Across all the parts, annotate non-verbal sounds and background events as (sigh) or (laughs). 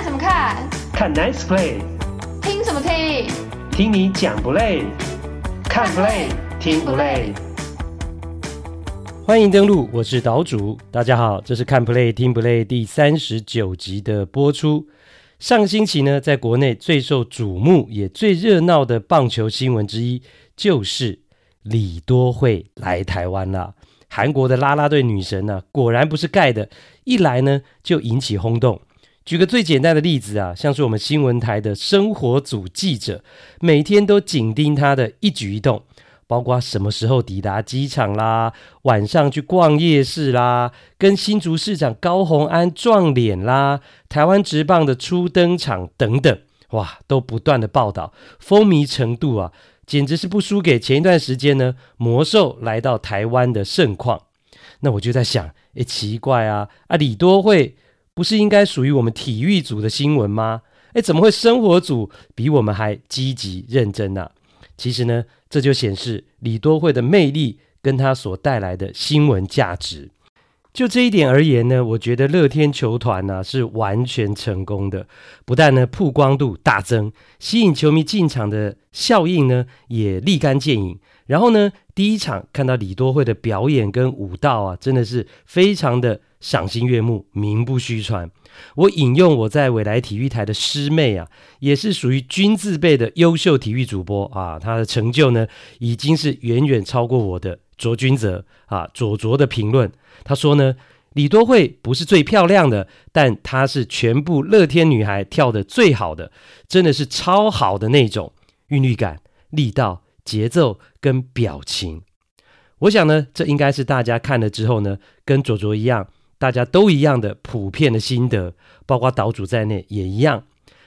看什么看？看 Nice Play。听什么听？听你讲不累？看 Play 听不累？欢迎登录，我是岛主。大家好，这是看 Play 听不累第三十九集的播出。上星期呢，在国内最受瞩目也最热闹的棒球新闻之一，就是李多惠来台湾了。韩国的啦啦队女神呢、啊，果然不是盖的，一来呢就引起轰动。举个最简单的例子啊，像是我们新闻台的生活组记者，每天都紧盯他的一举一动，包括什么时候抵达机场啦，晚上去逛夜市啦，跟新竹市长高虹安撞脸啦，台湾直棒的初登场等等，哇，都不断的报道，风靡程度啊。简直是不输给前一段时间呢，魔兽来到台湾的盛况。那我就在想，诶，奇怪啊，啊，李多会不是应该属于我们体育组的新闻吗？诶，怎么会生活组比我们还积极认真呢？其实呢，这就显示李多慧的魅力跟她所带来的新闻价值。就这一点而言呢，我觉得乐天球团呢、啊、是完全成功的。不但呢曝光度大增，吸引球迷进场的效应呢也立竿见影。然后呢，第一场看到李多慧的表演跟舞蹈啊，真的是非常的赏心悦目，名不虚传。我引用我在未来体育台的师妹啊，也是属于军字辈的优秀体育主播啊，她的成就呢已经是远远超过我的。卓君泽啊，卓卓的评论，他说呢，李多慧不是最漂亮的，但她是全部乐天女孩跳得最好的，真的是超好的那种韵律感、力道、节奏跟表情。我想呢，这应该是大家看了之后呢，跟卓卓一样，大家都一样的普遍的心得，包括岛主在内也一样。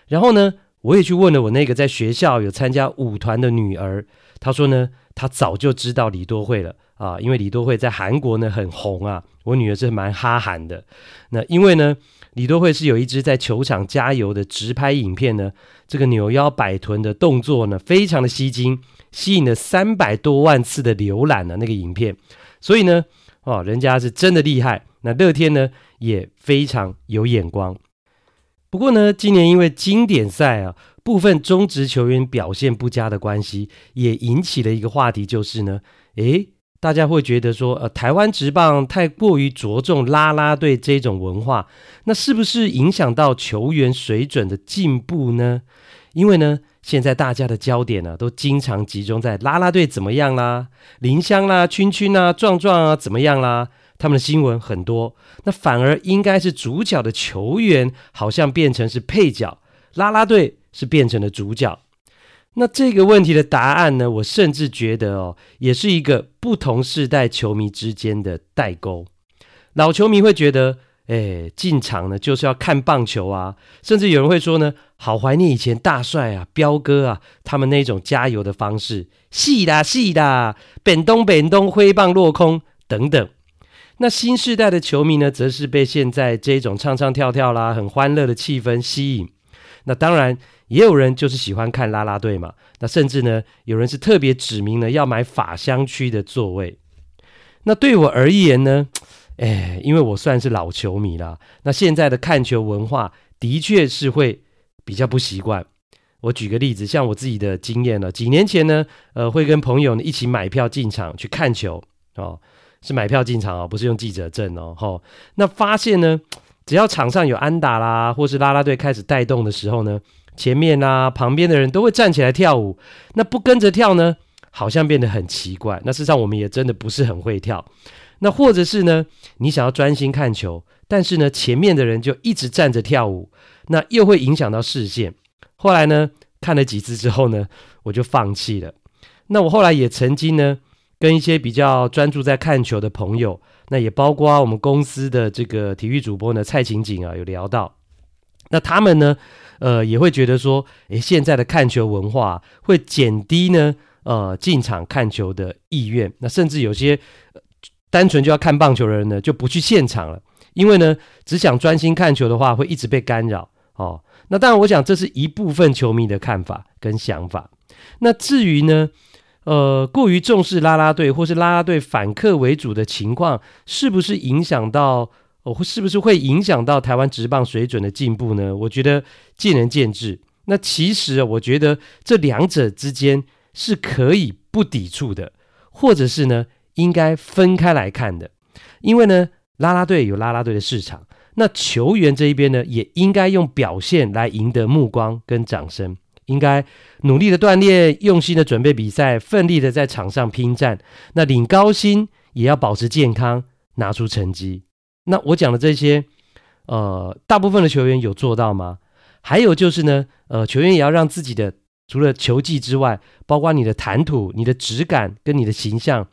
然后呢，我也去问了我那个在学校有参加舞团的女儿，她说呢，她早就知道李多慧了。啊，因为李多慧在韩国呢很红啊，我女儿是蛮哈韩的。那因为呢，李多慧是有一支在球场加油的直拍影片呢，这个扭腰摆臀的动作呢，非常的吸睛，吸引了三百多万次的浏览的那个影片。所以呢，哦，人家是真的厉害。那乐天呢也非常有眼光。不过呢，今年因为经典赛啊，部分中职球员表现不佳的关系，也引起了一个话题，就是呢，诶。大家会觉得说，呃，台湾职棒太过于着重啦啦队这种文化，那是不是影响到球员水准的进步呢？因为呢，现在大家的焦点呢、啊，都经常集中在啦啦队怎么样啦，林香啦、圈圈啊、壮壮啊怎么样啦，他们的新闻很多，那反而应该是主角的球员好像变成是配角，拉拉队是变成了主角。那这个问题的答案呢？我甚至觉得哦，也是一个不同世代球迷之间的代沟。老球迷会觉得，哎，进场呢就是要看棒球啊，甚至有人会说呢，好怀念以前大帅啊、彪哥啊他们那种加油的方式，是的，是的，本东本东挥棒落空等等。那新世代的球迷呢，则是被现在这种唱唱跳跳啦、很欢乐的气氛吸引。那当然。也有人就是喜欢看啦啦队嘛，那甚至呢，有人是特别指明了要买法香区的座位。那对我而言呢，哎，因为我算是老球迷啦，那现在的看球文化的确是会比较不习惯。我举个例子，像我自己的经验呢，几年前呢，呃，会跟朋友呢一起买票进场去看球哦，是买票进场哦，不是用记者证哦，吼、哦。那发现呢，只要场上有安打啦，或是啦啦队开始带动的时候呢。前面啊，旁边的人都会站起来跳舞，那不跟着跳呢，好像变得很奇怪。那事实上，我们也真的不是很会跳。那或者是呢，你想要专心看球，但是呢，前面的人就一直站着跳舞，那又会影响到视线。后来呢，看了几次之后呢，我就放弃了。那我后来也曾经呢，跟一些比较专注在看球的朋友，那也包括我们公司的这个体育主播呢，蔡琴景啊，有聊到。那他们呢，呃，也会觉得说，诶，现在的看球文化会减低呢，呃，进场看球的意愿。那甚至有些单纯就要看棒球的人呢，就不去现场了，因为呢，只想专心看球的话，会一直被干扰。哦，那当然，我想这是一部分球迷的看法跟想法。那至于呢，呃，过于重视啦啦队或是啦啦队反客为主的情况，是不是影响到哦，是不是会影响到台湾职棒水准的进步呢？我觉得见仁见智。那其实我觉得这两者之间是可以不抵触的，或者是呢，应该分开来看的。因为呢，啦啦队有啦啦队的市场，那球员这一边呢，也应该用表现来赢得目光跟掌声，应该努力的锻炼，用心的准备比赛，奋力的在场上拼战。那领高薪也要保持健康，拿出成绩。那我讲的这些，呃，大部分的球员有做到吗？还有就是呢，呃，球员也要让自己的除了球技之外，包括你的谈吐、你的质感跟你的形象，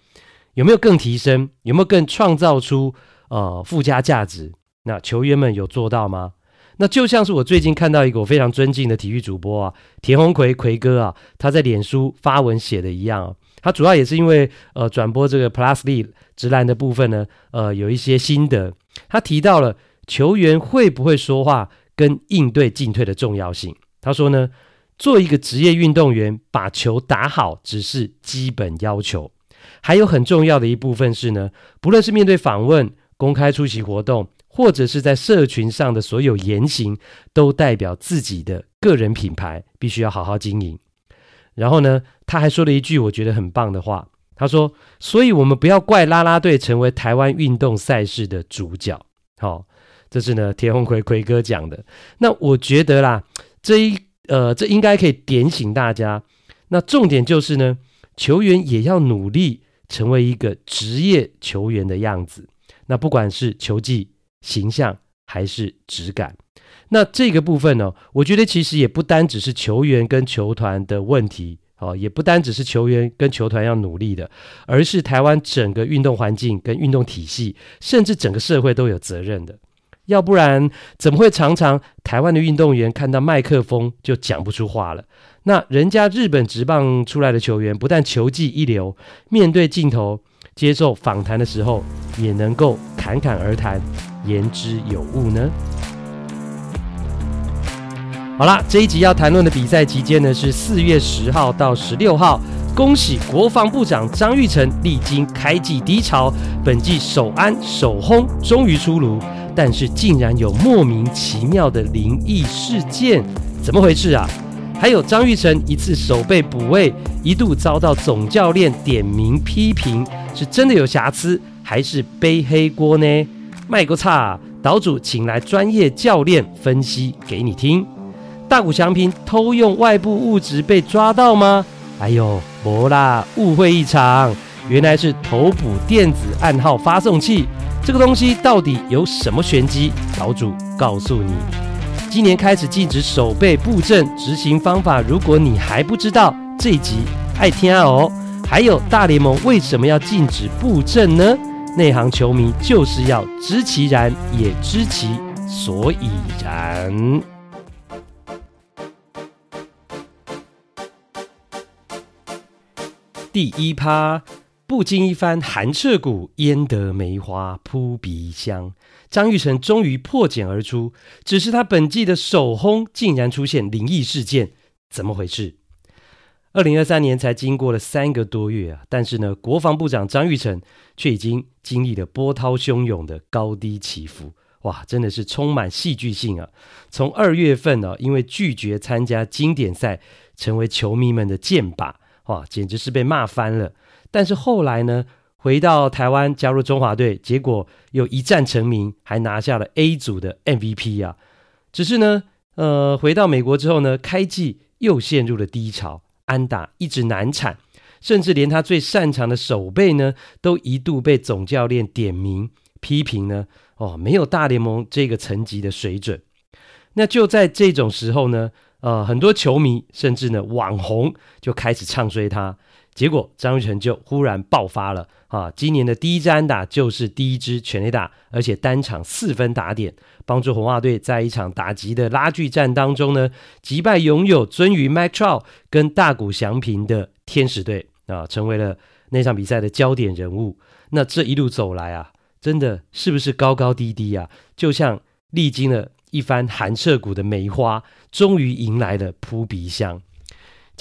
有没有更提升？有没有更创造出呃附加价值？那球员们有做到吗？那就像是我最近看到一个我非常尊敬的体育主播啊，田鸿奎奎哥啊，他在脸书发文写的一样啊。他主要也是因为呃转播这个 Plus League 职篮的部分呢，呃有一些心得。他提到了球员会不会说话跟应对进退的重要性。他说呢，做一个职业运动员，把球打好只是基本要求，还有很重要的一部分是呢，不论是面对访问、公开出席活动，或者是在社群上的所有言行，都代表自己的个人品牌，必须要好好经营。然后呢，他还说了一句我觉得很棒的话。他说：“所以我们不要怪啦啦队成为台湾运动赛事的主角。”好，这是呢田鸿奎奎哥讲的。那我觉得啦，这一呃，这应该可以点醒大家。那重点就是呢，球员也要努力成为一个职业球员的样子。那不管是球技、形象还是质感，那这个部分呢，我觉得其实也不单只是球员跟球团的问题。哦，也不单只是球员跟球团要努力的，而是台湾整个运动环境跟运动体系，甚至整个社会都有责任的。要不然，怎么会常常台湾的运动员看到麦克风就讲不出话了？那人家日本职棒出来的球员，不但球技一流，面对镜头接受访谈的时候，也能够侃侃而谈，言之有物呢？好啦，这一集要谈论的比赛期间呢，是四月十号到十六号。恭喜国防部长张玉成历经开季低潮，本季首安首轰终于出炉，但是竟然有莫名其妙的灵异事件，怎么回事啊？还有张玉成一次守备补位，一度遭到总教练点名批评，是真的有瑕疵，还是背黑锅呢？卖个差，岛主请来专业教练分析给你听。大谷翔平偷用外部物质被抓到吗？哎呦，没啦，误会一场。原来是头补电子暗号发送器。这个东西到底有什么玄机？岛主告诉你。今年开始禁止守备布阵，执行方法如果你还不知道，这一集爱听哦。还有大联盟为什么要禁止布阵呢？内行球迷就是要知其然，也知其所以然。第一趴，不经一番寒彻骨，焉得梅花扑鼻香？张玉成终于破茧而出，只是他本季的首轰竟然出现灵异事件，怎么回事？二零二三年才经过了三个多月啊，但是呢，国防部长张玉成却已经经历了波涛汹涌的高低起伏，哇，真的是充满戏剧性啊！从二月份呢、啊，因为拒绝参加经典赛，成为球迷们的箭靶。哇，简直是被骂翻了！但是后来呢，回到台湾加入中华队，结果又一战成名，还拿下了 A 组的 MVP 啊！只是呢，呃，回到美国之后呢，开季又陷入了低潮，安打一直难产，甚至连他最擅长的守备呢，都一度被总教练点名批评呢。哦，没有大联盟这个层级的水准。那就在这种时候呢。呃，很多球迷甚至呢网红就开始唱衰他，结果张玉成就忽然爆发了啊！今年的第一支安打就是第一支全垒打，而且单场四分打点，帮助红袜队在一场打击的拉锯战当中呢击败拥有鱒鱼 Mike Trout 跟大谷翔平的天使队啊，成为了那场比赛的焦点人物。那这一路走来啊，真的是不是高高低低啊？就像历经了。一番寒彻骨的梅花，终于迎来了扑鼻香。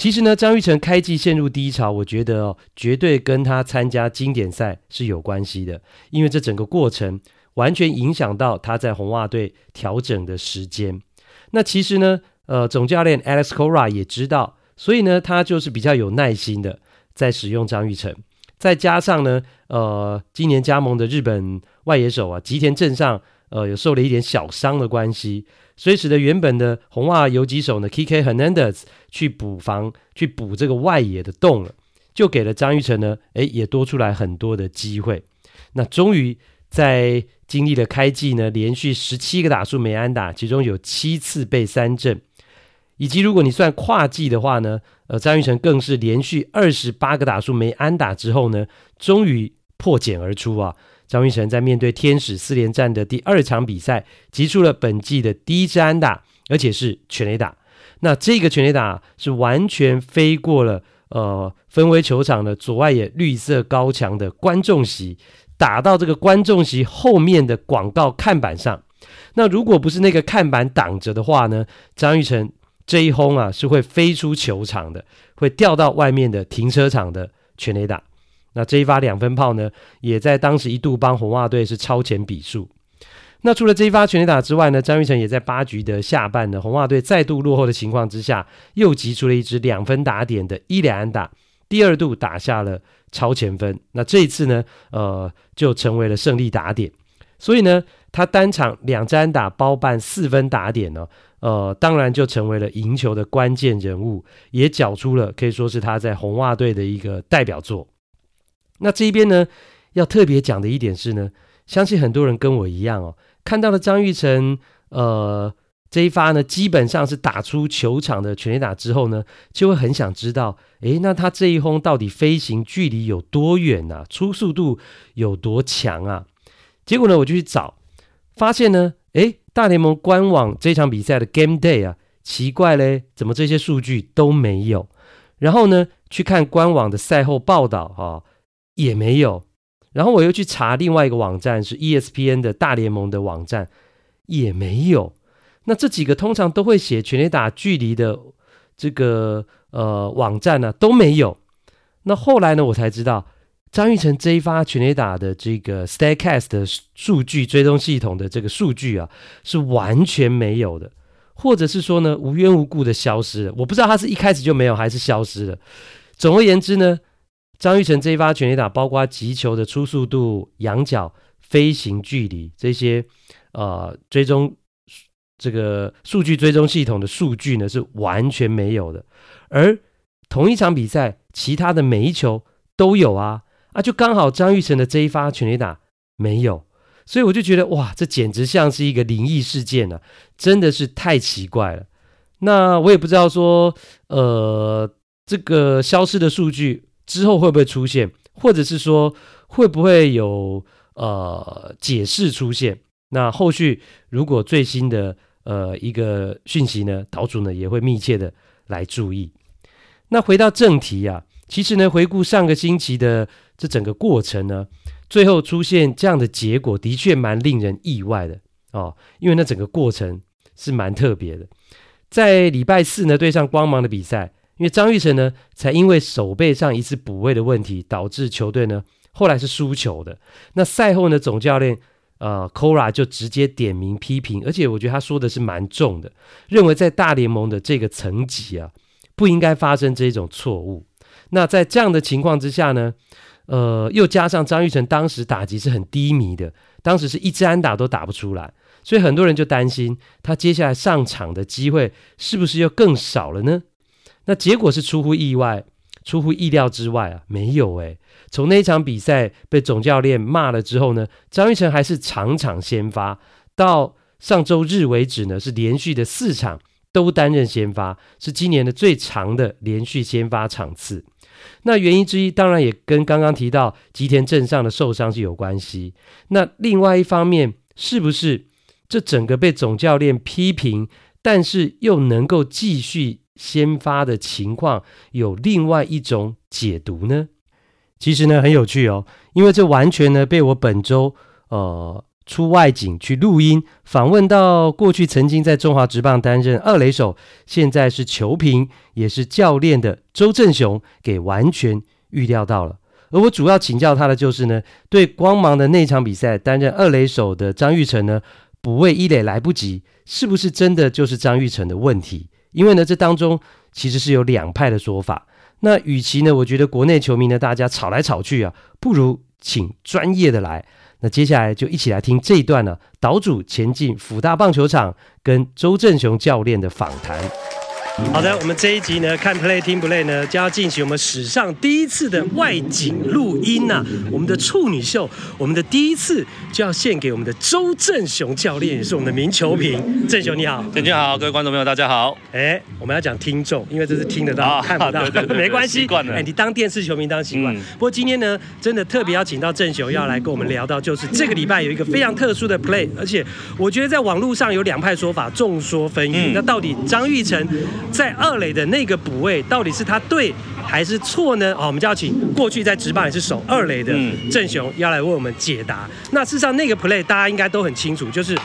其实呢，张玉成开季陷入低潮，我觉得哦，绝对跟他参加经典赛是有关系的。因为这整个过程，完全影响到他在红袜队调整的时间。那其实呢，呃，总教练 Alex Cora 也知道，所以呢，他就是比较有耐心的在使用张玉成。再加上呢，呃，今年加盟的日本外野手啊，吉田正尚，呃，有受了一点小伤的关系，所以使得原本的红袜游击手呢，K K Hernandez 去补防，去补这个外野的洞了，就给了张玉成呢，诶，也多出来很多的机会。那终于在经历了开季呢，连续十七个打数没安打，其中有七次被三振。以及如果你算跨季的话呢，呃，张玉成更是连续二十八个打数没安打之后呢，终于破茧而出啊！张玉成在面对天使四连战的第二场比赛，击出了本季的第一支安打，而且是全垒打。那这个全垒打是完全飞过了呃芬威球场的左外野绿色高墙的观众席，打到这个观众席后面的广告看板上。那如果不是那个看板挡着的话呢，张玉成。这一轰啊，是会飞出球场的，会掉到外面的停车场的全垒打。那这一发两分炮呢，也在当时一度帮红袜队是超前比数。那除了这一发全垒打之外呢，张玉成也在八局的下半呢，红袜队再度落后的情况之下，又击出了一支两分打点的伊莱安打，第二度打下了超前分。那这一次呢，呃，就成为了胜利打点。所以呢，他单场两支安打包办四分打点呢、哦。呃，当然就成为了赢球的关键人物，也缴出了可以说是他在红袜队的一个代表作。那这一边呢，要特别讲的一点是呢，相信很多人跟我一样哦，看到了张玉成呃这一发呢，基本上是打出球场的全垒打之后呢，就会很想知道，诶，那他这一轰到底飞行距离有多远啊？初速度有多强啊？结果呢，我就去找，发现呢，诶。大联盟官网这场比赛的 Game Day 啊，奇怪嘞，怎么这些数据都没有？然后呢，去看官网的赛后报道哈、哦，也没有。然后我又去查另外一个网站，是 ESPN 的大联盟的网站，也没有。那这几个通常都会写全垒打距离的这个呃网站呢、都没有。那后来呢，我才知道。张玉成这一发全垒打的这个 Statcast 的数据追踪系统的这个数据啊，是完全没有的，或者是说呢，无缘无故的消失了。我不知道他是一开始就没有，还是消失了。总而言之呢，张玉成这一发全垒打，包括击球的初速度、仰角、飞行距离这些，呃，追踪这个数据追踪系统的数据呢，是完全没有的。而同一场比赛，其他的每一球都有啊。啊，就刚好张玉成的这一发全垒打没有，所以我就觉得哇，这简直像是一个灵异事件啊，真的是太奇怪了。那我也不知道说，呃，这个消失的数据之后会不会出现，或者是说会不会有呃解释出现？那后续如果最新的呃一个讯息呢，岛主呢也会密切的来注意。那回到正题啊，其实呢，回顾上个星期的。这整个过程呢，最后出现这样的结果，的确蛮令人意外的哦。因为那整个过程是蛮特别的。在礼拜四呢，对上光芒的比赛，因为张玉成呢，才因为手背上一次补位的问题，导致球队呢后来是输球的。那赛后呢，总教练呃 Cora 就直接点名批评，而且我觉得他说的是蛮重的，认为在大联盟的这个层级啊，不应该发生这种错误。那在这样的情况之下呢，呃，又加上张玉成当时打击是很低迷的，当时是一支安打都打不出来，所以很多人就担心他接下来上场的机会是不是又更少了呢？那结果是出乎意外，出乎意料之外啊，没有诶。从那场比赛被总教练骂了之后呢，张育成还是场场先发，到上周日为止呢，是连续的四场都担任先发，是今年的最长的连续先发场次。那原因之一，当然也跟刚刚提到吉田正尚的受伤是有关系。那另外一方面，是不是这整个被总教练批评，但是又能够继续先发的情况，有另外一种解读呢？其实呢，很有趣哦，因为这完全呢被我本周呃。出外景去录音访问到过去曾经在中华职棒担任二垒手，现在是球评也是教练的周正雄给完全预料到了。而我主要请教他的就是呢，对光芒的那场比赛担任二垒手的张玉成呢，补位一垒来不及，是不是真的就是张玉成的问题？因为呢，这当中其实是有两派的说法。那与其呢，我觉得国内球迷呢，大家吵来吵去啊，不如请专业的来。那接下来就一起来听这一段呢，岛主前进辅大棒球场跟周正雄教练的访谈。好的，我们这一集呢，看 play 听 play 呢，将要进行我们史上第一次的外景录音呐、啊。我们的处女秀，我们的第一次就要献给我们的周正雄教练，也是我们的名球评。正雄你好，正雄好，各位观众朋友大家好。哎，我们要讲听众，因为这是听得到，啊、看不到，没关系。哎，你当电视球迷当习惯。嗯、不过今天呢，真的特别邀请到正雄要来跟我们聊到，就是这个礼拜有一个非常特殊的 play，而且我觉得在网络上有两派说法，众说纷纭。嗯、那到底张玉成在二垒的那个补位到底是他对还是错呢？好，我们就要请过去在职棒也是守二垒的郑雄要来为我们解答。那事实上那个 play 大家应该都很清楚，就是。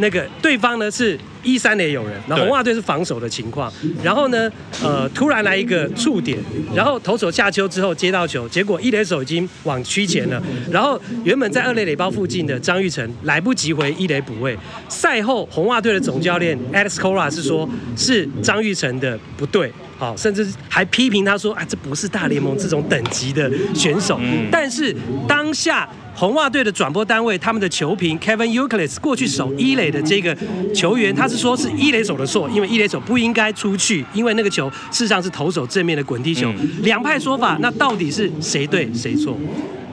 那个对方呢是一三垒有人，然后红袜队是防守的情况，然后呢，呃，突然来一个触点，然后投手下丘之后接到球，结果一垒手已经往区前了，然后原本在二垒垒包附近的张玉成来不及回一垒补位。赛后红袜队的总教练 Alex Cora 是说，是张玉成的不对，好，甚至还批评他说，啊，这不是大联盟这种等级的选手。但是当下。红袜队的转播单位，他们的球评 Kevin Youkilis 过去守一垒的这个球员，他是说是一垒手的错，因为一垒手不应该出去，因为那个球事实上是投手正面的滚地球。两派说法，那到底是谁对谁错？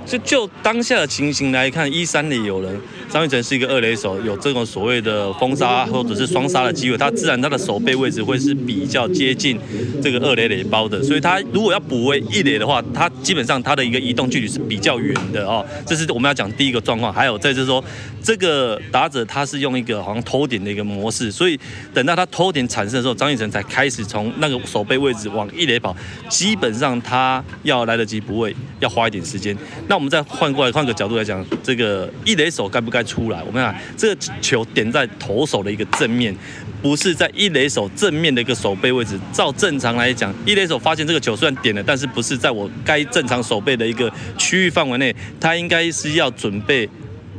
就就当下的情形来看，一三里有人，张玉成是一个二垒手，有这种所谓的封杀或者是双杀的机会，他自然他的手背位置会是比较接近这个二垒垒包的，所以他如果要补位一垒的话，他基本上他的一个移动距离是比较远的哦。这是我们要讲第一个状况，还有再就是说，这个打者他是用一个好像偷点的一个模式，所以等到他偷点产生的时候，张玉成才开始从那个手背位置往一垒跑，基本上他要来得及补位要花一点时间。那那我们再换过来，换个角度来讲，这个一垒手该不该出来？我们看这个球点在投手的一个正面，不是在一垒手正面的一个手背位置。照正常来讲，一垒手发现这个球虽然点了，但是不是在我该正常手背的一个区域范围内，他应该是要准备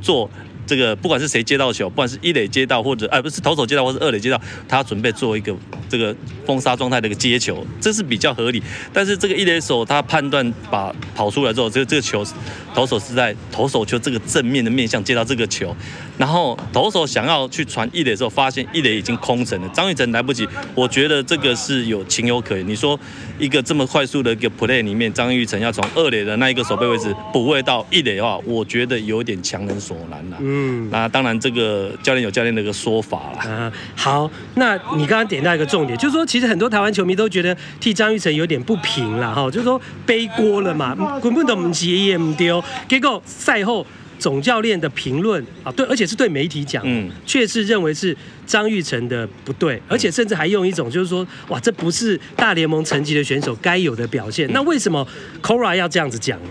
做。这个不管是谁接到球，不管是一垒接到或者哎不是投手接到或者二垒接到，他准备做一个这个封杀状态的一个接球，这是比较合理。但是这个一垒手他判断把跑出来之后，这个这个球投手是在投手球这个正面的面向接到这个球，然后投手想要去传一垒的时候，发现一垒已经空城了，张玉成来不及。我觉得这个是有情有可原。你说一个这么快速的一个 play 里面，张玉成要从二垒的那一个手背位置补位到一垒的话，我觉得有点强人所难了。嗯，那当然，这个教练有教练的一个说法了。啊，好，那你刚刚点到一个重点，就是说，其实很多台湾球迷都觉得替张玉成有点不平了哈，就是说背锅了嘛，滚不懂急也唔丢。结果赛后总教练的评论啊，对，而且是对媒体讲，嗯，确实认为是张玉成的不对，而且甚至还用一种就是说，哇，这不是大联盟层级的选手该有的表现。那为什么 Cora 要这样子讲呢？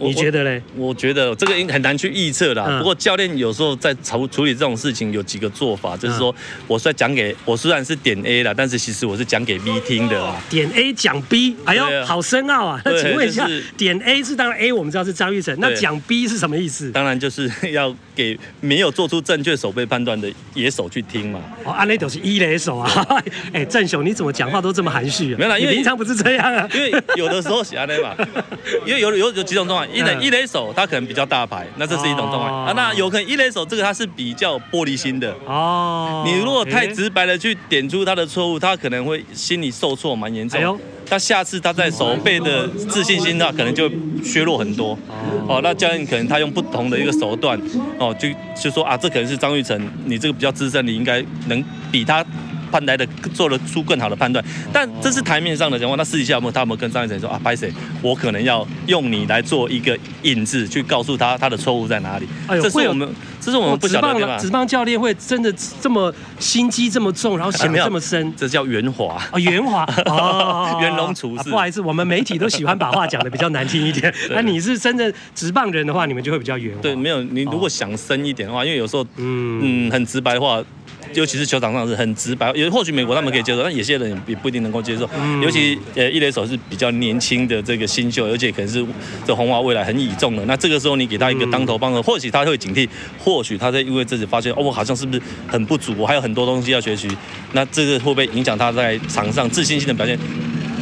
你觉得嘞？我觉得这个应很难去预测啦。嗯、不过教练有时候在处处理这种事情有几个做法，就是说，我是在讲给我虽然是点 A 啦，但是其实我是讲给 B 听的。点 A 讲 B，哎呦，啊、好深奥啊！那 (laughs) 请问一下，就是、点 A 是当然 A 我们知道是张玉成，那讲 B 是什么意思？当然就是 (laughs) 要给没有做出正确守备判断的野手去听嘛。哦，安雷都是一垒手啊！(laughs) 哎，正雄你怎么讲话都这么含蓄啊？没有啦，因为平常不是这样啊。因为有的时候是安内嘛，因为有有有几种状况。一垒一垒手他可能比较大牌，那这是一种状况啊。那有可能一垒手这个他是比较玻璃心的哦。你如果太直白的去点出他的错误，他可能会心里受挫蛮严重。他下次他在手背的自信心，那可能就削弱很多。哦，那教练可能他用不同的一个手段，哦，就就说啊，这可能是张玉成，你这个比较资深，你应该能比他。判来的做了出更好的判断，但这是台面上的情况。那私底下有没有他有没有跟张一成说啊，拍谁，我可能要用你来做一个引子，去告诉他他的错误在哪里？哎呦，这是我们，这是我们不晓得的。职棒教练会真的这么心机这么重，然后想得 (laughs) 这么深？这叫圆滑啊，(laughs) 圆滑哦，圆融处事。不好意思，我们媒体都喜欢把话讲的比较难听一点。那你是真的职棒人的话，你们就会比较圆滑。对，没有你如果想深一点的话，因为有时候嗯嗯很直白的话。尤其是球场上是很直白，也或许美国他们可以接受，但有些人也不一定能够接受。嗯、尤其呃一垒手是比较年轻的这个新秀，而且可能是这红袜未来很倚重的。那这个时候你给他一个当头棒喝，或许他会警惕，或许他在因为自己发现哦，我好像是不是很不足，我还有很多东西要学习。那这个会不会影响他在场上自信心的表现？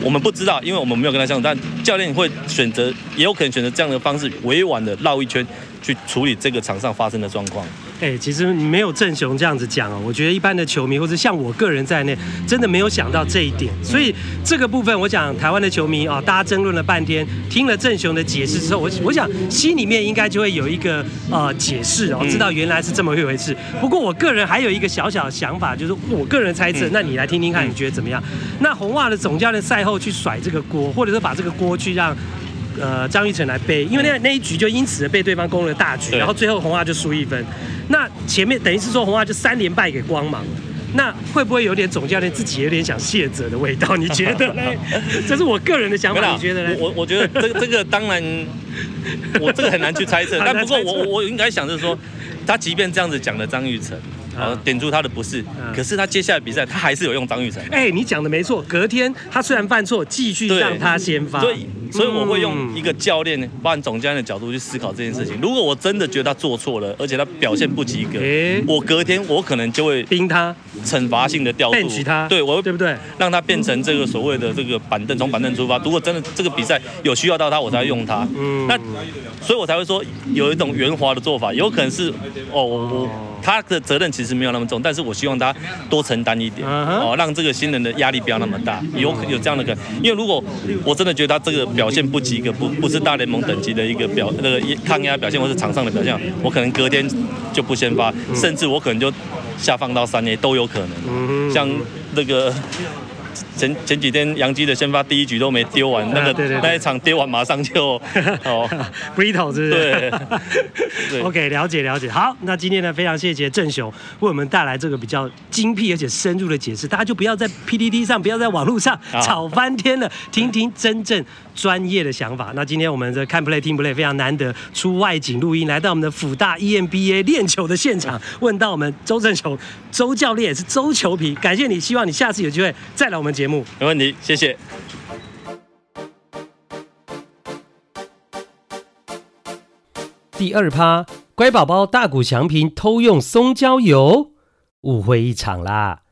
我们不知道，因为我们没有跟他相处。但教练会选择，也有可能选择这样的方式，委婉的绕一圈去处理这个场上发生的状况。哎、欸，其实没有郑雄这样子讲哦，我觉得一般的球迷或者像我个人在内，真的没有想到这一点。所以这个部分，我想台湾的球迷啊，大家争论了半天，听了郑雄的解释之后，我我想心里面应该就会有一个呃解释哦，知道原来是这么一回事。不过我个人还有一个小小的想法，就是我个人猜测，那你来听听看，你觉得怎么样？那红袜的总教练赛后去甩这个锅，或者是把这个锅去让。呃，张玉成来背，因为那那一局就因此被对方攻了大局，然后最后红袜就输一分。那前面等于是说红袜就三连败给光芒，那会不会有点总教练自己有点想卸责的味道？你觉得呢？(laughs) 这是我个人的想法，你觉得呢？我我觉得这个这个当然，我这个很难去猜测，(laughs) 但不过我我应该想就是说，他即便这样子讲了张玉成。好，点出他的不是，可是他接下来比赛他还是有用张玉成。哎，你讲的没错，隔天他虽然犯错，继续让他先发。所以，所以我会用一个教练，包含总教练的角度去思考这件事情。如果我真的觉得他做错了，而且他表现不及格，我隔天我可能就会盯他，惩罚性的调度他。对，我对不对？让他变成这个所谓的这个板凳，从板凳出发。如果真的这个比赛有需要到他，我才会用他。嗯，那所以我才会说有一种圆滑的做法，有可能是哦，我。他的责任其实没有那么重，但是我希望他多承担一点，哦，让这个新人的压力不要那么大，有有这样的可能。因为如果我真的觉得他这个表现不及格，不不是大联盟等级的一个表那个抗压表现，或是场上的表现，我可能隔天就不先发，甚至我可能就下放到三 A 都有可能。像那个。前前几天杨基的先发第一局都没丢完，那个对对对，那一场丢完马上就 (laughs) 哦，Brito 是不是？对，(laughs) 对，OK，了解了解。好，那今天呢，非常谢谢郑雄为我们带来这个比较精辟而且深入的解释，大家就不要在 PPT 上，不要在网络上吵翻天了，听听真正专业的想法。那今天我们这看 play 听 play 非常难得出外景录音，来到我们的辅大 EMBA 练球的现场，问到我们周正雄周教练也是周球皮，感谢你，希望你下次有机会再来我们节目。没问题，谢谢。第二趴，乖宝宝大谷翔平偷用松焦油，误会一场啦。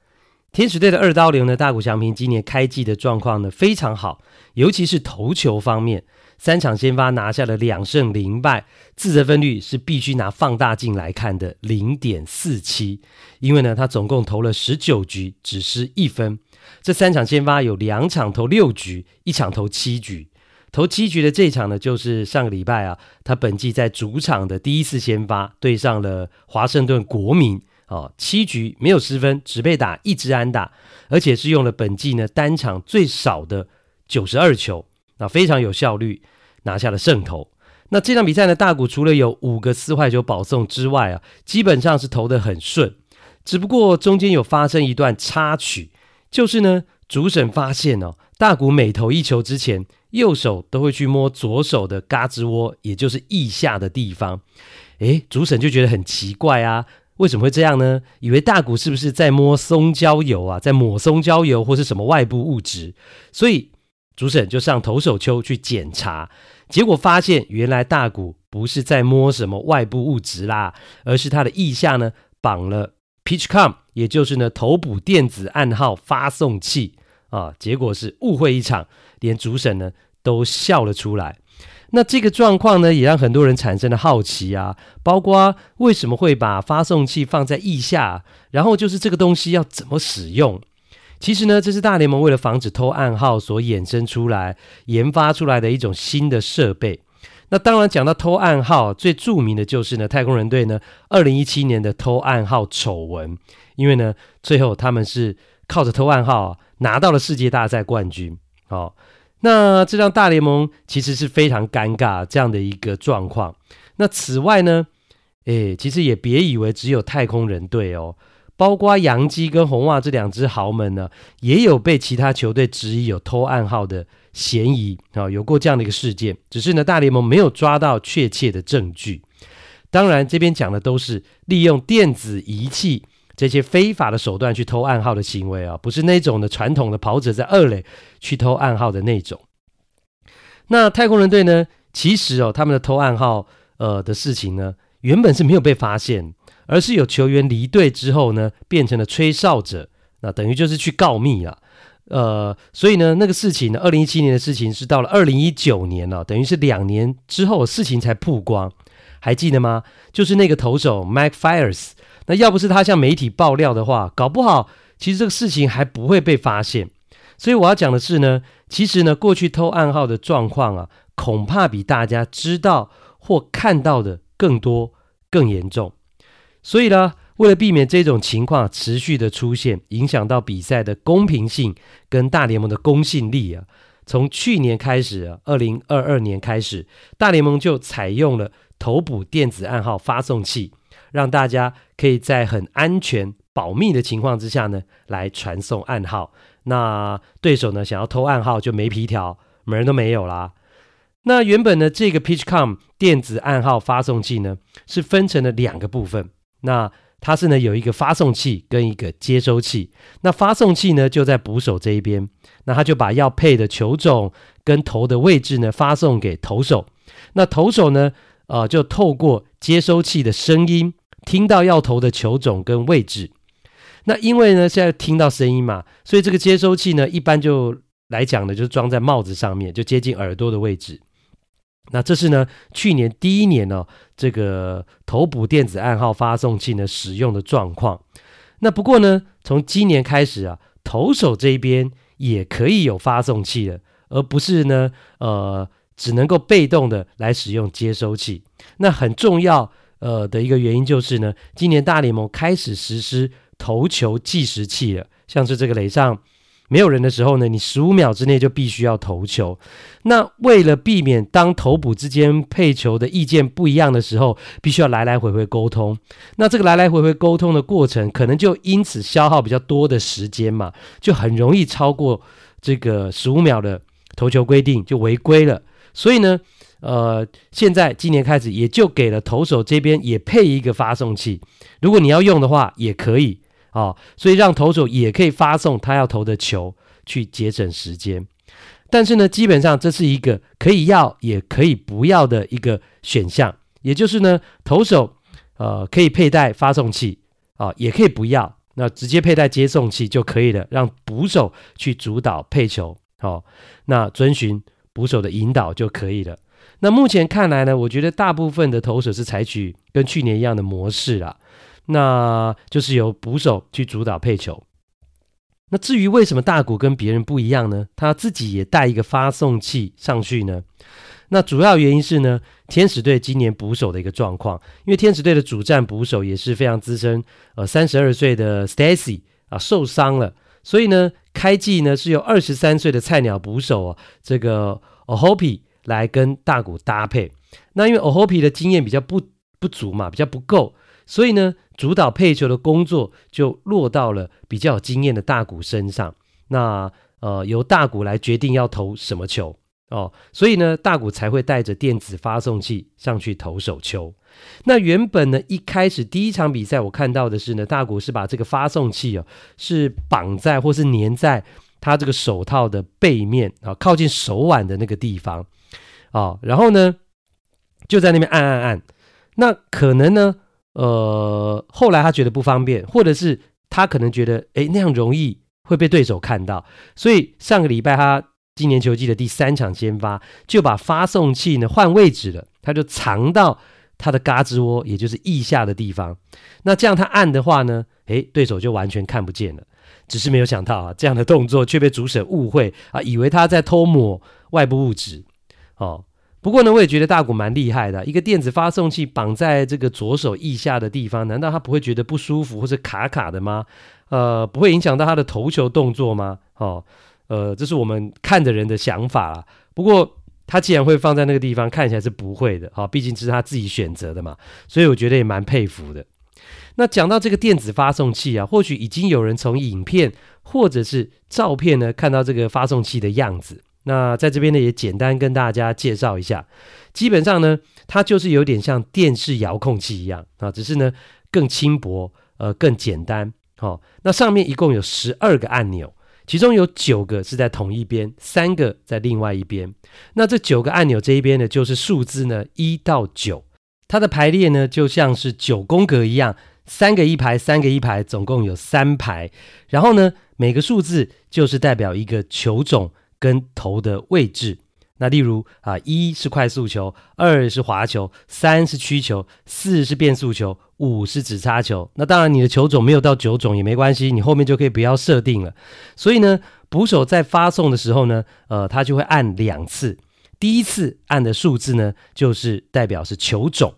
天使队的二刀流呢，大谷翔平今年开季的状况呢非常好，尤其是投球方面，三场先发拿下了两胜零败，自责分率是必须拿放大镜来看的零点四七，因为呢他总共投了十九局，只失一分。这三场先发有两场投六局，一场投七局。投七局的这一场呢，就是上个礼拜啊，他本季在主场的第一次先发，对上了华盛顿国民。哦，七局没有失分，只被打一支安打，而且是用了本季呢单场最少的九十二球，那非常有效率，拿下了胜投。那这场比赛呢，大谷除了有五个四坏球保送之外啊，基本上是投得很顺，只不过中间有发生一段插曲，就是呢主审发现哦，大谷每投一球之前，右手都会去摸左手的胳肢窝，也就是腋下的地方。诶，主审就觉得很奇怪啊。为什么会这样呢？以为大谷是不是在摸松焦油啊，在抹松焦油或是什么外部物质？所以主审就上投手丘去检查，结果发现原来大谷不是在摸什么外部物质啦，而是他的腋下呢绑了 PitchCom，也就是呢投捕电子暗号发送器啊。结果是误会一场，连主审呢都笑了出来。那这个状况呢，也让很多人产生了好奇啊，包括为什么会把发送器放在腋下，然后就是这个东西要怎么使用？其实呢，这是大联盟为了防止偷暗号所衍生出来、研发出来的一种新的设备。那当然讲到偷暗号，最著名的就是呢，太空人队呢，二零一七年的偷暗号丑闻，因为呢，最后他们是靠着偷暗号拿到了世界大赛冠军，哦。那这让大联盟其实是非常尴尬这样的一个状况。那此外呢，诶，其实也别以为只有太空人队哦，包括洋基跟红袜这两支豪门呢，也有被其他球队质疑有偷暗号的嫌疑啊，有过这样的一个事件。只是呢，大联盟没有抓到确切的证据。当然，这边讲的都是利用电子仪器这些非法的手段去偷暗号的行为啊，不是那种的传统的跑者在二垒去偷暗号的那种。那太空人队呢，其实哦，他们的偷暗号呃的事情呢，原本是没有被发现，而是有球员离队之后呢，变成了吹哨者，那等于就是去告密了。呃，所以呢，那个事情呢，二零一七年的事情是到了二零一九年了，等于是两年之后事情才曝光，还记得吗？就是那个投手 Mike Fires，那要不是他向媒体爆料的话，搞不好其实这个事情还不会被发现。所以我要讲的是呢，其实呢，过去偷暗号的状况啊，恐怕比大家知道或看到的更多、更严重。所以呢。为了避免这种情况持续的出现，影响到比赛的公平性跟大联盟的公信力啊，从去年开始啊，二零二二年开始，大联盟就采用了投捕电子暗号发送器，让大家可以在很安全、保密的情况之下呢，来传送暗号。那对手呢，想要偷暗号就没皮条，门儿都没有啦。那原本呢，这个 PitchCom 电子暗号发送器呢，是分成了两个部分。那它是呢，有一个发送器跟一个接收器，那发送器呢就在捕手这一边，那他就把要配的球种跟投的位置呢发送给投手，那投手呢，呃，就透过接收器的声音听到要投的球种跟位置，那因为呢现在听到声音嘛，所以这个接收器呢一般就来讲呢，就装在帽子上面，就接近耳朵的位置。那这是呢，去年第一年呢、哦，这个投捕电子暗号发送器呢使用的状况。那不过呢，从今年开始啊，投手这边也可以有发送器了，而不是呢，呃，只能够被动的来使用接收器。那很重要呃的一个原因就是呢，今年大联盟开始实施投球计时器了，像是这个垒上。没有人的时候呢，你十五秒之内就必须要投球。那为了避免当投捕之间配球的意见不一样的时候，必须要来来回回沟通。那这个来来回回沟通的过程，可能就因此消耗比较多的时间嘛，就很容易超过这个十五秒的投球规定，就违规了。所以呢，呃，现在今年开始也就给了投手这边也配一个发送器，如果你要用的话，也可以。哦，所以让投手也可以发送他要投的球，去节省时间。但是呢，基本上这是一个可以要也可以不要的一个选项。也就是呢，投手呃可以佩戴发送器啊，也可以不要，那直接佩戴接送器就可以了，让捕手去主导配球。好，那遵循捕手的引导就可以了。那目前看来呢，我觉得大部分的投手是采取跟去年一样的模式啦。那就是由捕手去主导配球。那至于为什么大谷跟别人不一样呢？他自己也带一个发送器上去呢？那主要原因是呢，天使队今年捕手的一个状况，因为天使队的主战捕手也是非常资深，呃，三十二岁的 Stacy 啊受伤了，所以呢，开季呢是由二十三岁的菜鸟捕手啊，这个 Ohope 来跟大谷搭配。那因为 Ohope 的经验比较不不足嘛，比较不够。所以呢，主导配球的工作就落到了比较有经验的大谷身上。那呃，由大谷来决定要投什么球哦。所以呢，大谷才会带着电子发送器上去投手球。那原本呢，一开始第一场比赛我看到的是呢，大谷是把这个发送器哦，是绑在或是粘在他这个手套的背面啊，靠近手腕的那个地方啊。然后呢，就在那边按按按。那可能呢，呃，后来他觉得不方便，或者是他可能觉得，诶，那样容易会被对手看到，所以上个礼拜他今年球季的第三场先发，就把发送器呢换位置了，他就藏到他的胳肢窝，也就是腋下的地方。那这样他按的话呢，诶，对手就完全看不见了。只是没有想到啊，这样的动作却被主审误会啊，以为他在偷抹外部物质，哦。不过呢，我也觉得大谷蛮厉害的。一个电子发送器绑在这个左手腋下的地方，难道他不会觉得不舒服或者卡卡的吗？呃，不会影响到他的投球动作吗？哦，呃，这是我们看的人的想法啦。不过他既然会放在那个地方，看起来是不会的。好，毕竟这是他自己选择的嘛。所以我觉得也蛮佩服的。那讲到这个电子发送器啊，或许已经有人从影片或者是照片呢看到这个发送器的样子。那在这边呢，也简单跟大家介绍一下。基本上呢，它就是有点像电视遥控器一样啊，只是呢更轻薄，呃更简单。好、那上面一共有十二个按钮，其中有九个是在同一边，三个在另外一边。那这九个按钮这一边呢，就是数字呢一到九，它的排列呢就像是九宫格一样，三个一排，三个一排，总共有三排。然后呢，每个数字就是代表一个球种跟投的位置。那例如啊，一是快速球，二是滑球，三是曲球，四是变速球，五是指叉球。那当然，你的球种没有到九种也没关系，你后面就可以不要设定了。所以呢，捕手在发送的时候呢，呃，他就会按两次。第一次按的数字呢，就是代表是球种；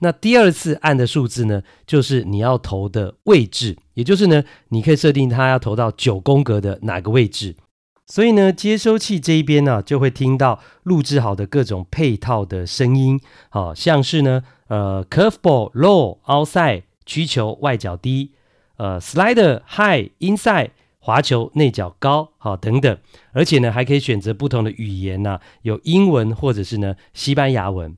那第二次按的数字呢，就是你要投的位置，也就是呢，你可以设定它要投到九宫格的哪个位置。所以呢，接收器这一边呢、就会听到录制好的各种配套的声音，好、像是呢，呃，curveball low outside 曲球外角低，呃，slider high inside 滑球内角高，好、等等，而且呢，还可以选择不同的语言呐、有英文或者是呢西班牙文。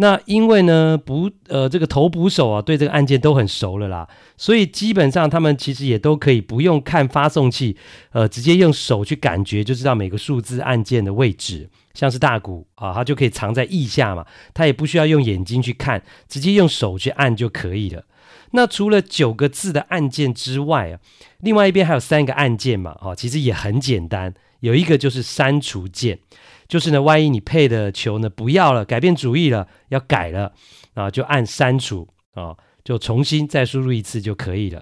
那因为呢，捕呃这个投捕手啊，对这个按键都很熟了啦，所以基本上他们其实也都可以不用看发送器，呃，直接用手去感觉就知道每个数字按键的位置。像是大鼓啊，它就可以藏在腋下嘛，它也不需要用眼睛去看，直接用手去按就可以了。那除了九个字的按键之外啊，另外一边还有三个按键嘛，啊，其实也很简单，有一个就是删除键。就是呢，万一你配的球呢不要了，改变主意了，要改了啊，就按删除啊，就重新再输入一次就可以了。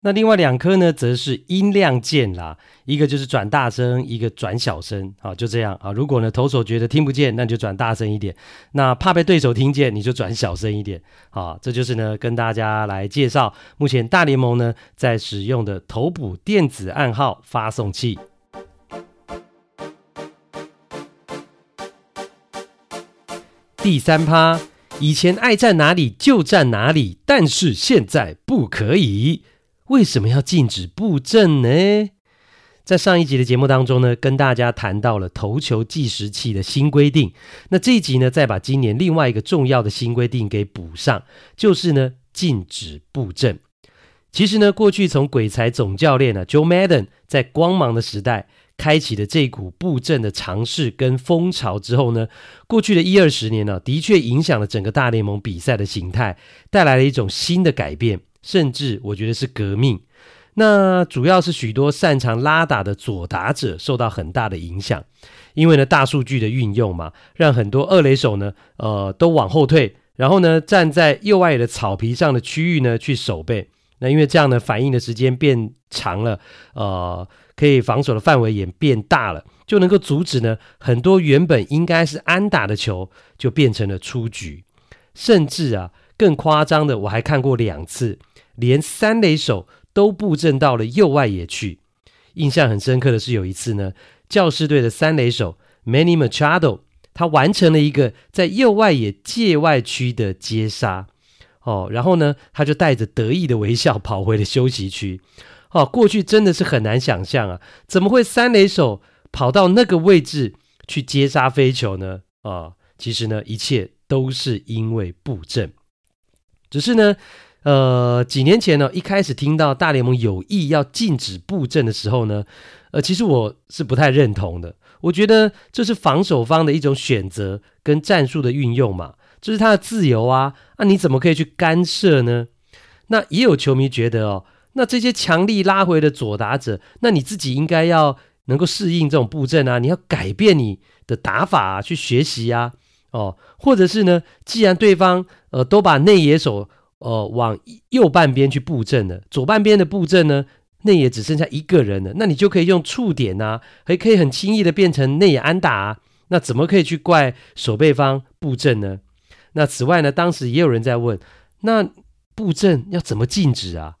那另外两颗呢，则是音量键啦，一个就是转大声，一个转小声啊，就这样啊。如果呢投手觉得听不见，那你就转大声一点；那怕被对手听见，你就转小声一点。啊，这就是呢跟大家来介绍目前大联盟呢在使用的投捕电子暗号发送器。第三趴，以前爱站哪里就站哪里，但是现在不可以。为什么要禁止布阵呢？在上一集的节目当中呢，跟大家谈到了投球计时器的新规定。那这一集呢，再把今年另外一个重要的新规定给补上，就是呢，禁止布阵。其实呢，过去从鬼才总教练呢、啊、Joe Madden 在光芒的时代。开启的这股布阵的尝试跟风潮之后呢，过去的一二十年呢、的确影响了整个大联盟比赛的形态，带来了一种新的改变，甚至我觉得是革命。那主要是许多擅长拉打的左打者受到很大的影响，因为呢，大数据的运用嘛，让很多二垒手呢，呃，都往后退，然后呢，站在右外野的草皮上的区域呢去守备。那因为这样呢，反应的时间变长了，呃。可以防守的范围也变大了，就能够阻止呢很多原本应该是安打的球就变成了出局，甚至啊更夸张的我还看过两次，连三垒手都布阵到了右外野去。印象很深刻的是有一次呢，教士队的三垒手 Manny Machado 他完成了一个在右外野界外区的接杀，哦，然后呢他就带着得意的微笑跑回了休息区。哦，过去真的是很难想象啊，怎么会三垒手跑到那个位置去接杀飞球呢？啊、其实呢，一切都是因为布阵。只是呢，呃，几年前呢，一开始听到大联盟有意要禁止布阵的时候呢，呃，其实我是不太认同的。我觉得这是防守方的一种选择跟战术的运用嘛，这是他的自由啊，那、啊、你怎么可以去干涉呢？那也有球迷觉得哦。那这些强力拉回的左打者，那你自己应该要能够适应这种布阵啊，你要改变你的打法，去学习啊，哦，或者是呢，既然对方呃都把内野手呃往右半边去布阵了，左半边的布阵呢，内野只剩下一个人了，那你就可以用触点啊，还可以很轻易的变成内野安打啊，那怎么可以去怪守备方布阵呢？那此外呢，当时也有人在问，那布阵要怎么禁止啊？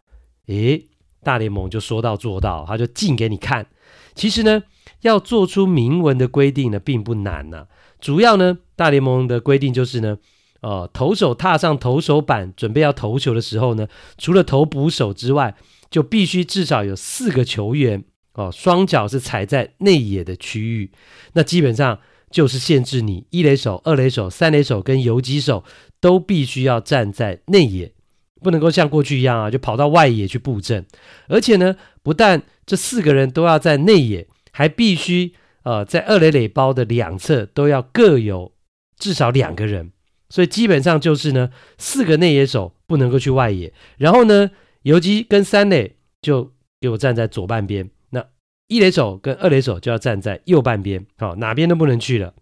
诶，大联盟就说到做到，他就禁给你看。其实呢，要做出明文的规定呢，并不难呐、主要呢，大联盟的规定就是呢，呃，投手踏上投手板准备要投球的时候呢，除了投捕手之外，就必须至少有四个球员哦，双脚是踩在内野的区域。那基本上就是限制你一垒手、二垒手、三垒手跟游击手都必须要站在内野。不能够像过去一样啊，就跑到外野去布阵。而且呢，不但这四个人都要在内野，还必须呃在二垒垒包的两侧都要各有至少两个人。所以基本上就是呢，四个内野手不能够去外野，然后呢，游击跟三垒就给我站在左半边，那一垒手跟二垒手就要站在右半边，好，哪边都不能去了。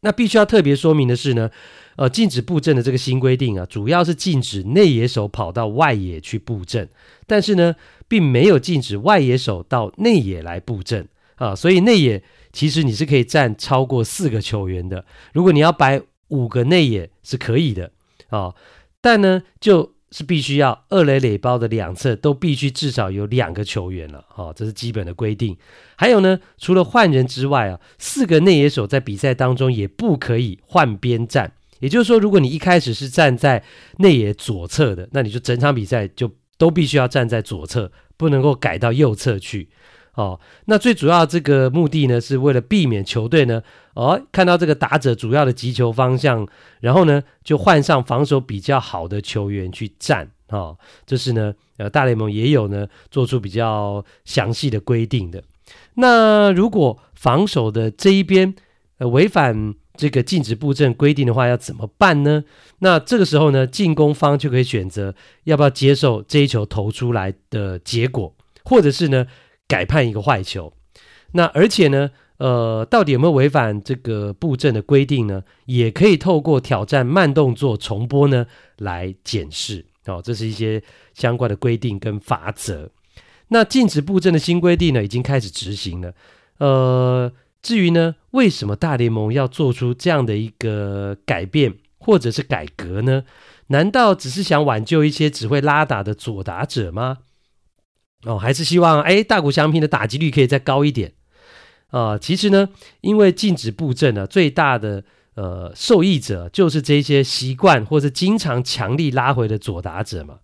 那必须要特别说明的是呢，呃，禁止布阵的这个新规定啊，主要是禁止内野手跑到外野去布阵，但是呢，并没有禁止外野手到内野来布阵啊，所以内野其实你是可以站超过四个球员的，如果你要摆。五个内野是可以的啊、但呢，就是必须要二垒垒包的两侧都必须至少有两个球员了啊、哦，这是基本的规定。还有呢，除了换人之外啊，四个内野手在比赛当中也不可以换边站。也就是说，如果你一开始是站在内野左侧的，那你就整场比赛就都必须要站在左侧，不能够改到右侧去。哦，那最主要这个目的呢，是为了避免球队呢，哦，看到这个打者主要的击球方向，然后呢，就换上防守比较好的球员去站。哦，这是呢，呃，大联盟也有呢，做出比较详细的规定的。那如果防守的这一边，呃，违反这个禁止布阵规定的话，要怎么办呢？那这个时候呢，进攻方就可以选择要不要接受这一球投出来的结果，或者是呢，改判一个坏球，那而且呢，呃，到底有没有违反这个布阵的规定呢？也可以透过挑战慢动作重播呢来检视哦。这是一些相关的规定跟法则。那禁止布阵的新规定呢，已经开始执行了。呃，至于呢，为什么大联盟要做出这样的一个改变或者是改革呢？难道只是想挽救一些只会拉打的左打者吗？哦，还是希望哎，大谷翔平的打击率可以再高一点啊、其实呢，因为禁止布阵呢，最大的呃受益者就是这些习惯或是经常强力拉回的左打者嘛。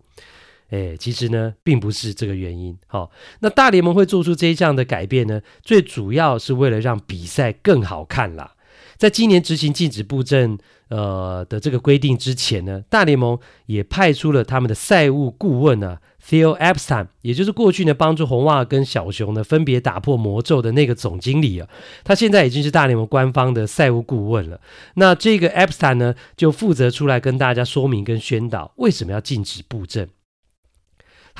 哎，其实呢，并不是这个原因。好、那大联盟会做出这一项的改变呢，最主要是为了让比赛更好看啦。在今年执行禁止布阵呃的这个规定之前呢，大联盟也派出了他们的赛务顾问呢、啊。Theo Epstein，也就是过去呢帮助红袜跟小熊呢分别打破魔咒的那个总经理啊，他现在已经是大联盟官方的赛务顾问了。那这个 Epstein 呢就负责出来跟大家说明跟宣导为什么要禁止布阵。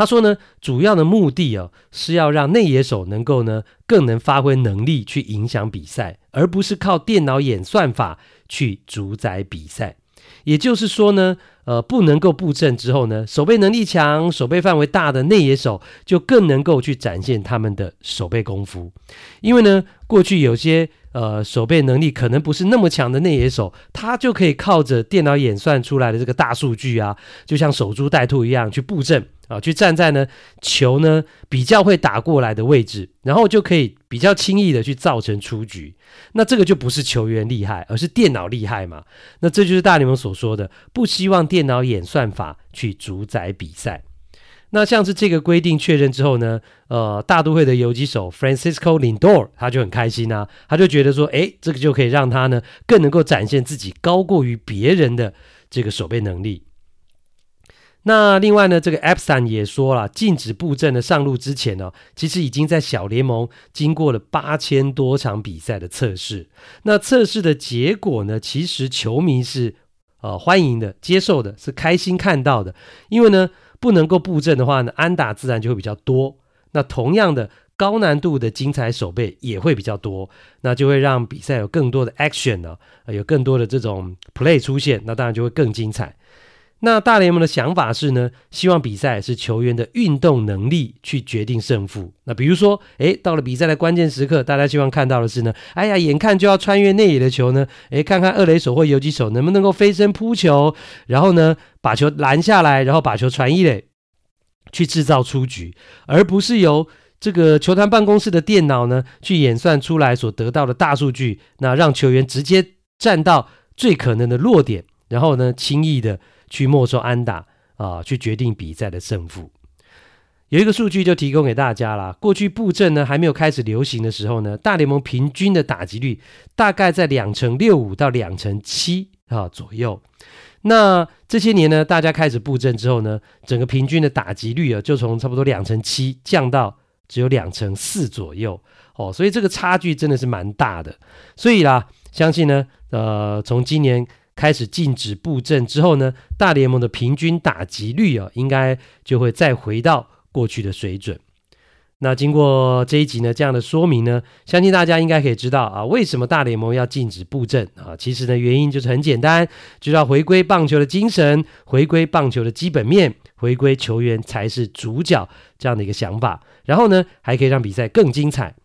他说呢，主要的目的啊是要让内野手能够呢更能发挥能力去影响比赛，而不是靠电脑演算法去主宰比赛。也就是说呢，呃，不能够布阵之后呢，守备能力强、守备范围大的内野手就更能够去展现他们的守备功夫。因为呢，过去有些呃守备能力可能不是那么强的内野手，他就可以靠着电脑演算出来的这个大数据啊，就像守株待兔一样去布阵。啊，去站在呢球呢比较会打过来的位置，然后就可以比较轻易的去造成出局。那这个就不是球员厉害，而是电脑厉害嘛。那这就是大联盟所说的，不希望电脑演算法去主宰比赛。那像是这个规定确认之后呢，呃，大都会的游击手 Francisco Lindor 他就很开心啊，他就觉得说，诶，这个就可以让他呢更能够展现自己高过于别人的这个守备能力。那另外呢，这个 Epstein 也说了，禁止布阵的上路之前呢，其实已经在小联盟经过了八千多场比赛的测试。那测试的结果呢，其实球迷是呃欢迎的、接受的，是开心看到的。因为呢，不能够布阵的话呢，安打自然就会比较多。那同样的高难度的精彩手背也会比较多，那就会让比赛有更多的 action 呢，有更多的这种 play 出现，那当然就会更精彩。那大联盟的想法是呢，希望比赛是球员的运动能力去决定胜负。那比如说，诶，到了比赛的关键时刻，大家希望看到的是呢，哎呀，眼看就要穿越内野的球呢，诶，看看二垒手或游击手能不能够飞身扑球，然后呢，把球拦下来，然后把球传一垒，去制造出局，而不是由这个球团办公室的电脑呢去演算出来所得到的大数据，那让球员直接站到最可能的弱点，然后呢，轻易的。去没收安打啊，去决定比赛的胜负。有一个数据就提供给大家啦。过去布阵呢还没有开始流行的时候呢，大联盟平均的打击率大概在两成六五到两成七啊左右。那这些年呢，大家开始布阵之后呢，整个平均的打击率啊，就从差不多两成七降到只有两成四左右哦，所以这个差距真的是蛮大的。所以啦，相信呢，呃，从今年开始禁止布阵之后呢，大联盟的平均打击率啊，应该就会再回到过去的水准。那经过这一集呢，这样的说明呢，相信大家应该可以知道啊，为什么大联盟要禁止布阵啊？其实呢，原因就是很简单，就是要回归棒球的精神，回归棒球的基本面，回归球员才是主角这样的一个想法。然后呢，还可以让比赛更精彩。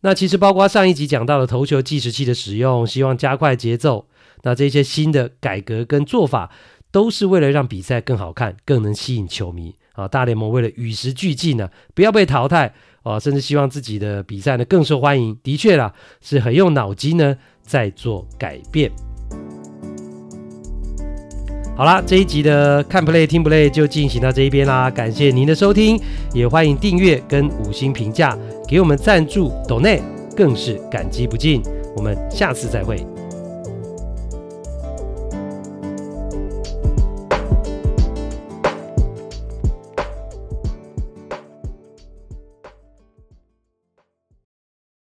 那其实包括上一集讲到的投球计时器的使用，希望加快节奏。那这些新的改革跟做法，都是为了让比赛更好看，更能吸引球迷。啊，大联盟为了与时俱进呢，不要被淘汰啊，甚至希望自己的比赛呢更受欢迎。的确啦，是很用脑筋呢在做改变。好啦，这一集的看 play 听 play 就进行到这一边啦，感谢您的收听，也欢迎订阅跟五星评价，给我们赞助 donate 更是感激不尽。我们下次再会。